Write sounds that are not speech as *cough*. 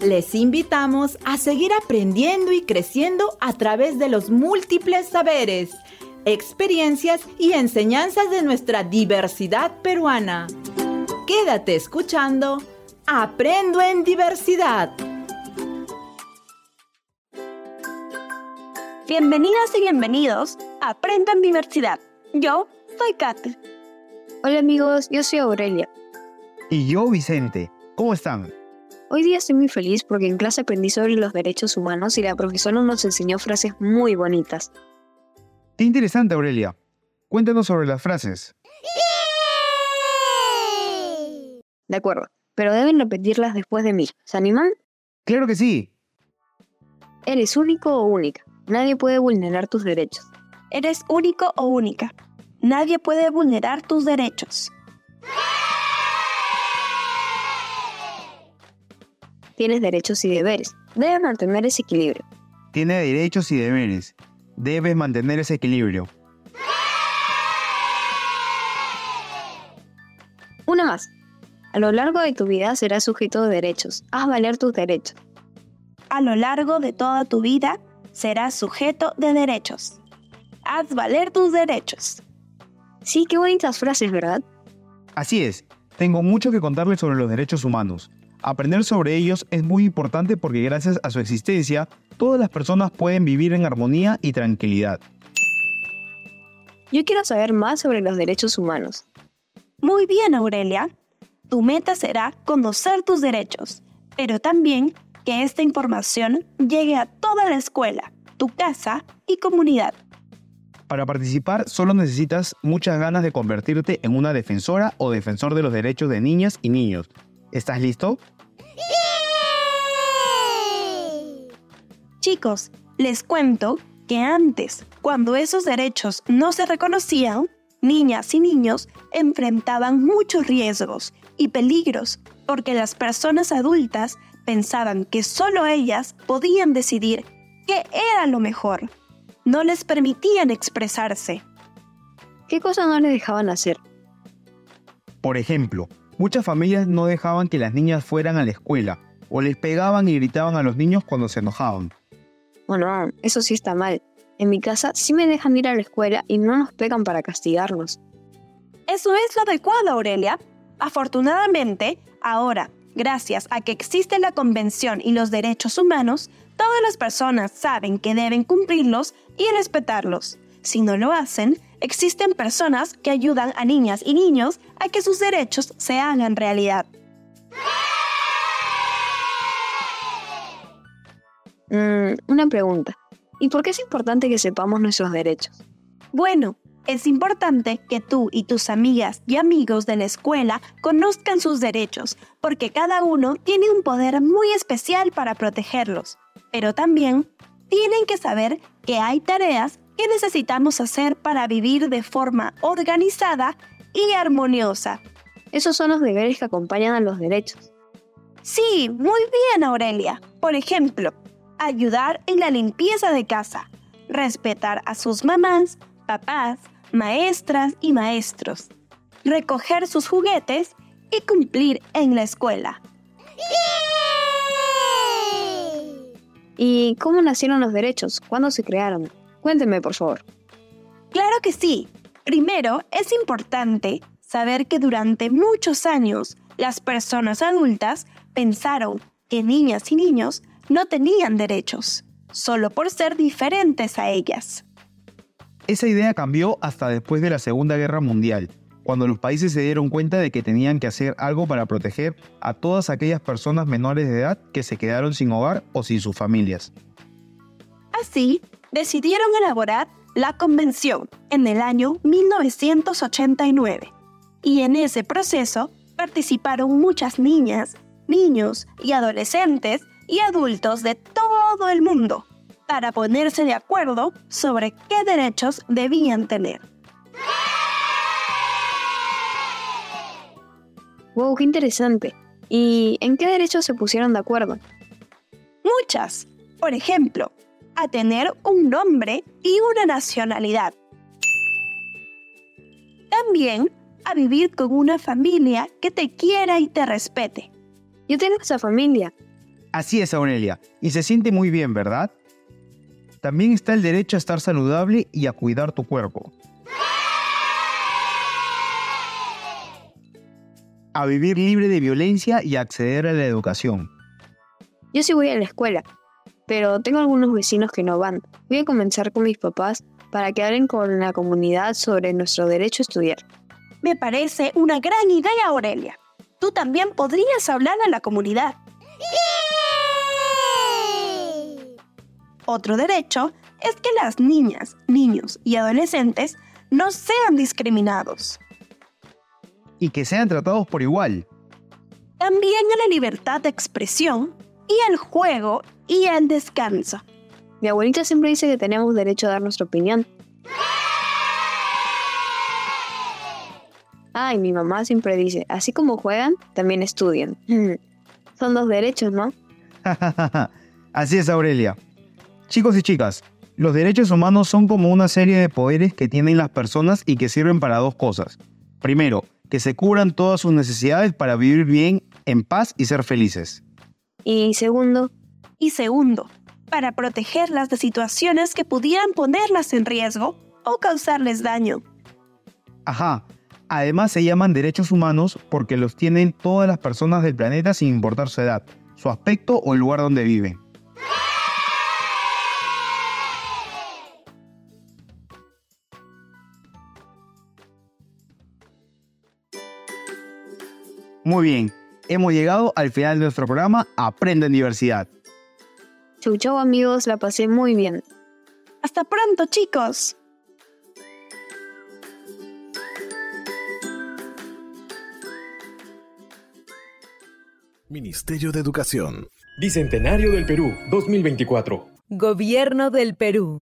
Les invitamos a seguir aprendiendo y creciendo a través de los múltiples saberes, experiencias y enseñanzas de nuestra diversidad peruana. Quédate escuchando Aprendo en Diversidad. Bienvenidas y bienvenidos a Aprendo en Diversidad. Yo soy Katy. Hola amigos, yo soy Aurelia. Y yo Vicente. ¿Cómo están? Hoy día estoy muy feliz porque en clase aprendí sobre los derechos humanos y la profesora nos enseñó frases muy bonitas. Qué interesante, Aurelia. Cuéntanos sobre las frases. De acuerdo, pero deben repetirlas después de mí. ¿Se animan? Claro que sí. Eres único o única. Nadie puede vulnerar tus derechos. Eres único o única. Nadie puede vulnerar tus derechos. Tienes derechos y deberes. Debes mantener ese equilibrio. Tiene derechos y deberes. Debes mantener ese equilibrio. Una más. A lo largo de tu vida serás sujeto de derechos. Haz valer tus derechos. A lo largo de toda tu vida serás sujeto de derechos. Haz valer tus derechos. Sí, qué bonitas frases, ¿verdad? Así es. Tengo mucho que contarles sobre los derechos humanos. Aprender sobre ellos es muy importante porque gracias a su existencia, todas las personas pueden vivir en armonía y tranquilidad. Yo quiero saber más sobre los derechos humanos. Muy bien, Aurelia. Tu meta será conocer tus derechos, pero también que esta información llegue a toda la escuela, tu casa y comunidad. Para participar solo necesitas muchas ganas de convertirte en una defensora o defensor de los derechos de niñas y niños ¿Estás listo? Chicos, les cuento que antes, cuando esos derechos no se reconocían, niñas y niños enfrentaban muchos riesgos y peligros porque las personas adultas pensaban que solo ellas podían decidir qué era lo mejor. No les permitían expresarse. ¿Qué cosas no les dejaban hacer? Por ejemplo, Muchas familias no dejaban que las niñas fueran a la escuela, o les pegaban y gritaban a los niños cuando se enojaban. Bueno, eso sí está mal. En mi casa sí me dejan ir a la escuela y no nos pegan para castigarnos. Eso es lo adecuado, Aurelia. Afortunadamente, ahora, gracias a que existe la Convención y los derechos humanos, todas las personas saben que deben cumplirlos y respetarlos. Si no lo hacen, existen personas que ayudan a niñas y niños a que sus derechos se hagan realidad. Mm, una pregunta. ¿Y por qué es importante que sepamos nuestros derechos? Bueno, es importante que tú y tus amigas y amigos de la escuela conozcan sus derechos, porque cada uno tiene un poder muy especial para protegerlos. Pero también tienen que saber que hay tareas ¿Qué necesitamos hacer para vivir de forma organizada y armoniosa? Esos son los deberes que acompañan a los derechos. Sí, muy bien, Aurelia. Por ejemplo, ayudar en la limpieza de casa, respetar a sus mamás, papás, maestras y maestros, recoger sus juguetes y cumplir en la escuela. ¿Y cómo nacieron los derechos? ¿Cuándo se crearon? Cuénteme, por favor. Claro que sí. Primero, es importante saber que durante muchos años las personas adultas pensaron que niñas y niños no tenían derechos, solo por ser diferentes a ellas. Esa idea cambió hasta después de la Segunda Guerra Mundial, cuando los países se dieron cuenta de que tenían que hacer algo para proteger a todas aquellas personas menores de edad que se quedaron sin hogar o sin sus familias. Así, decidieron elaborar la Convención en el año 1989. Y en ese proceso participaron muchas niñas, niños y adolescentes y adultos de todo el mundo para ponerse de acuerdo sobre qué derechos debían tener. ¡Wow, qué interesante! ¿Y en qué derechos se pusieron de acuerdo? Muchas. Por ejemplo, a tener un nombre y una nacionalidad. También a vivir con una familia que te quiera y te respete. Yo tengo esa familia. Así es, Aurelia, y se siente muy bien, ¿verdad? También está el derecho a estar saludable y a cuidar tu cuerpo. A vivir libre de violencia y a acceder a la educación. Yo sí voy a la escuela, pero tengo algunos vecinos que no van. Voy a comenzar con mis papás para que hablen con la comunidad sobre nuestro derecho a estudiar. Me parece una gran idea, Aurelia. Tú también podrías hablar a la comunidad. Otro derecho es que las niñas, niños y adolescentes no sean discriminados. Y que sean tratados por igual. También a la libertad de expresión y al juego y al descanso. Mi abuelita siempre dice que tenemos derecho a dar nuestra opinión. Ah, y mi mamá siempre dice, así como juegan, también estudian. *laughs* Son dos derechos, ¿no? *laughs* Así es, Aurelia. Chicos y chicas, los derechos humanos son como una serie de poderes que tienen las personas y que sirven para dos cosas. Primero, que se cubran todas sus necesidades para vivir bien, en paz y ser felices. Y segundo, Y segundo, para protegerlas de situaciones que pudieran ponerlas en riesgo o causarles daño. Ajá. Además se llaman derechos humanos porque los tienen todas las personas del planeta sin importar su edad, su aspecto o el lugar donde viven. Muy bien, hemos llegado al final de nuestro programa Aprende en Diversidad. chau chau amigos, la pasé muy bien. Hasta pronto, chicos. Ministerio de Educación. Bicentenario del Perú 2024. Gobierno del Perú.